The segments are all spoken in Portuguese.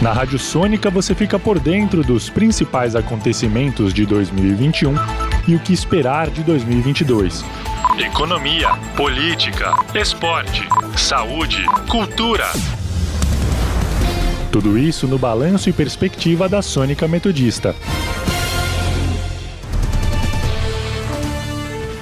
Na Rádio Sônica você fica por dentro dos principais acontecimentos de 2021 e o que esperar de 2022. Economia, política, esporte, saúde, cultura. Tudo isso no balanço e perspectiva da Sônica Metodista.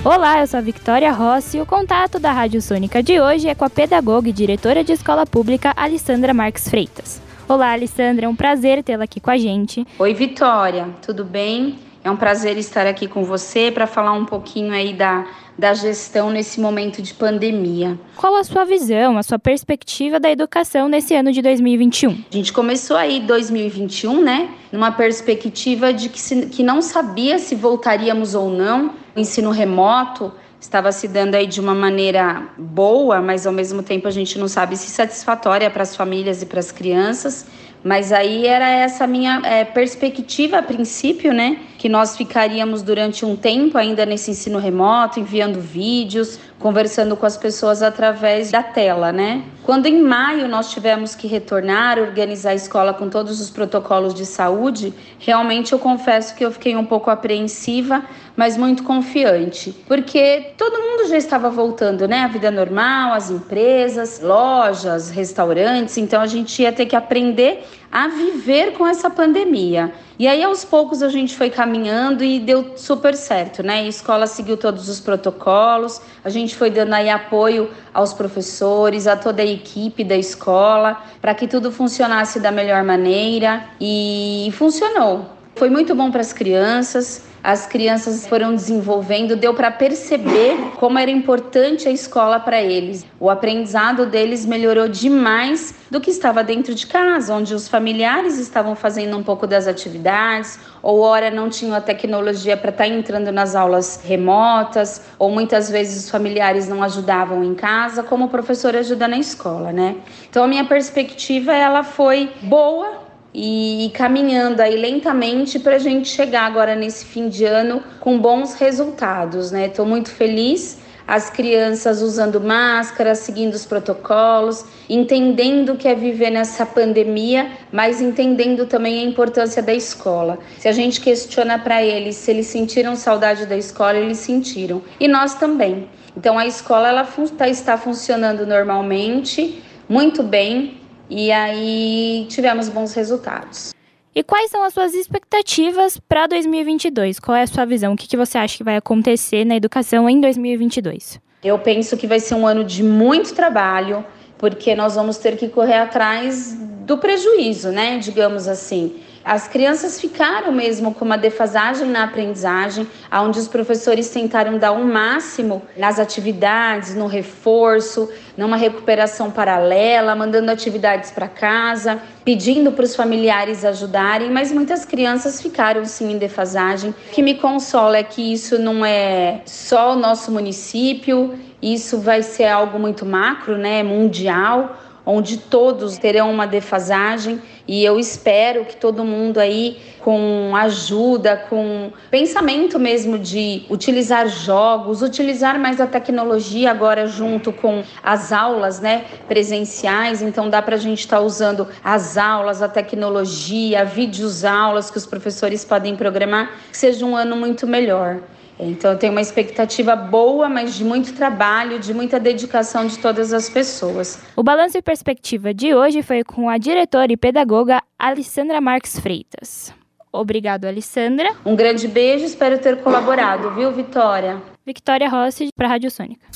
Olá, eu sou a Victoria Rossi e o contato da Rádio Sônica de hoje é com a pedagoga e diretora de escola pública Alessandra Marques Freitas. Olá, Alessandra, é um prazer tê-la aqui com a gente. Oi, Vitória, tudo bem? É um prazer estar aqui com você para falar um pouquinho aí da, da gestão nesse momento de pandemia. Qual a sua visão, a sua perspectiva da educação nesse ano de 2021? A gente começou aí 2021, né, numa perspectiva de que, se, que não sabia se voltaríamos ou não. O ensino remoto estava se dando aí de uma maneira boa, mas ao mesmo tempo a gente não sabe se satisfatória para as famílias e para as crianças. Mas aí era essa minha é, perspectiva a princípio, né? Que nós ficaríamos durante um tempo ainda nesse ensino remoto, enviando vídeos, conversando com as pessoas através da tela, né? Quando em maio nós tivemos que retornar, organizar a escola com todos os protocolos de saúde, realmente eu confesso que eu fiquei um pouco apreensiva, mas muito confiante, porque todo mundo já estava voltando, né? A vida normal, as empresas, lojas, restaurantes, então a gente ia ter que aprender a viver com essa pandemia. E aí, aos poucos, a gente foi caminhando e deu super certo, né? A escola seguiu todos os protocolos, a gente foi dando aí apoio aos professores, a toda a equipe da escola, para que tudo funcionasse da melhor maneira e funcionou. Foi muito bom para as crianças, as crianças foram desenvolvendo, deu para perceber como era importante a escola para eles. O aprendizado deles melhorou demais do que estava dentro de casa, onde os familiares estavam fazendo um pouco das atividades, ou ora não tinham a tecnologia para estar tá entrando nas aulas remotas, ou muitas vezes os familiares não ajudavam em casa, como o professor ajuda na escola, né? Então a minha perspectiva ela foi boa e caminhando aí lentamente para a gente chegar agora nesse fim de ano com bons resultados, né? Estou muito feliz. As crianças usando máscara, seguindo os protocolos, entendendo o que é viver nessa pandemia, mas entendendo também a importância da escola. Se a gente questiona para eles se eles sentiram saudade da escola, eles sentiram. E nós também. Então a escola ela tá, está funcionando normalmente, muito bem, e aí tivemos bons resultados. E quais são as suas expectativas para 2022? Qual é a sua visão? O que, que você acha que vai acontecer na educação em 2022? Eu penso que vai ser um ano de muito trabalho, porque nós vamos ter que correr atrás do prejuízo, né? Digamos assim. As crianças ficaram mesmo com uma defasagem na aprendizagem, onde os professores tentaram dar o um máximo nas atividades, no reforço, numa recuperação paralela, mandando atividades para casa, pedindo para os familiares ajudarem, mas muitas crianças ficaram sim em defasagem. O que me consola é que isso não é só o nosso município, isso vai ser algo muito macro, né, mundial onde todos terão uma defasagem e eu espero que todo mundo aí com ajuda, com pensamento mesmo de utilizar jogos, utilizar mais a tecnologia agora junto com as aulas, né, presenciais, então dá para a gente estar tá usando as aulas, a tecnologia, vídeos aulas que os professores podem programar, que seja um ano muito melhor. Então, eu tenho uma expectativa boa, mas de muito trabalho, de muita dedicação de todas as pessoas. O Balanço e Perspectiva de hoje foi com a diretora e pedagoga Alessandra Marques Freitas. Obrigado, Alessandra. Um grande beijo, espero ter colaborado, viu, Vitória? Victoria Rossi, para a Rádio Sônica.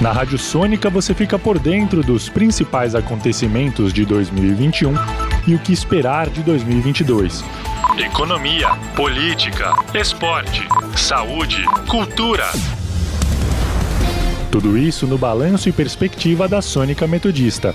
Na Rádio Sônica você fica por dentro dos principais acontecimentos de 2021 e o que esperar de 2022 economia, política, esporte, saúde, cultura. Tudo isso no balanço e perspectiva da Sônica Metodista.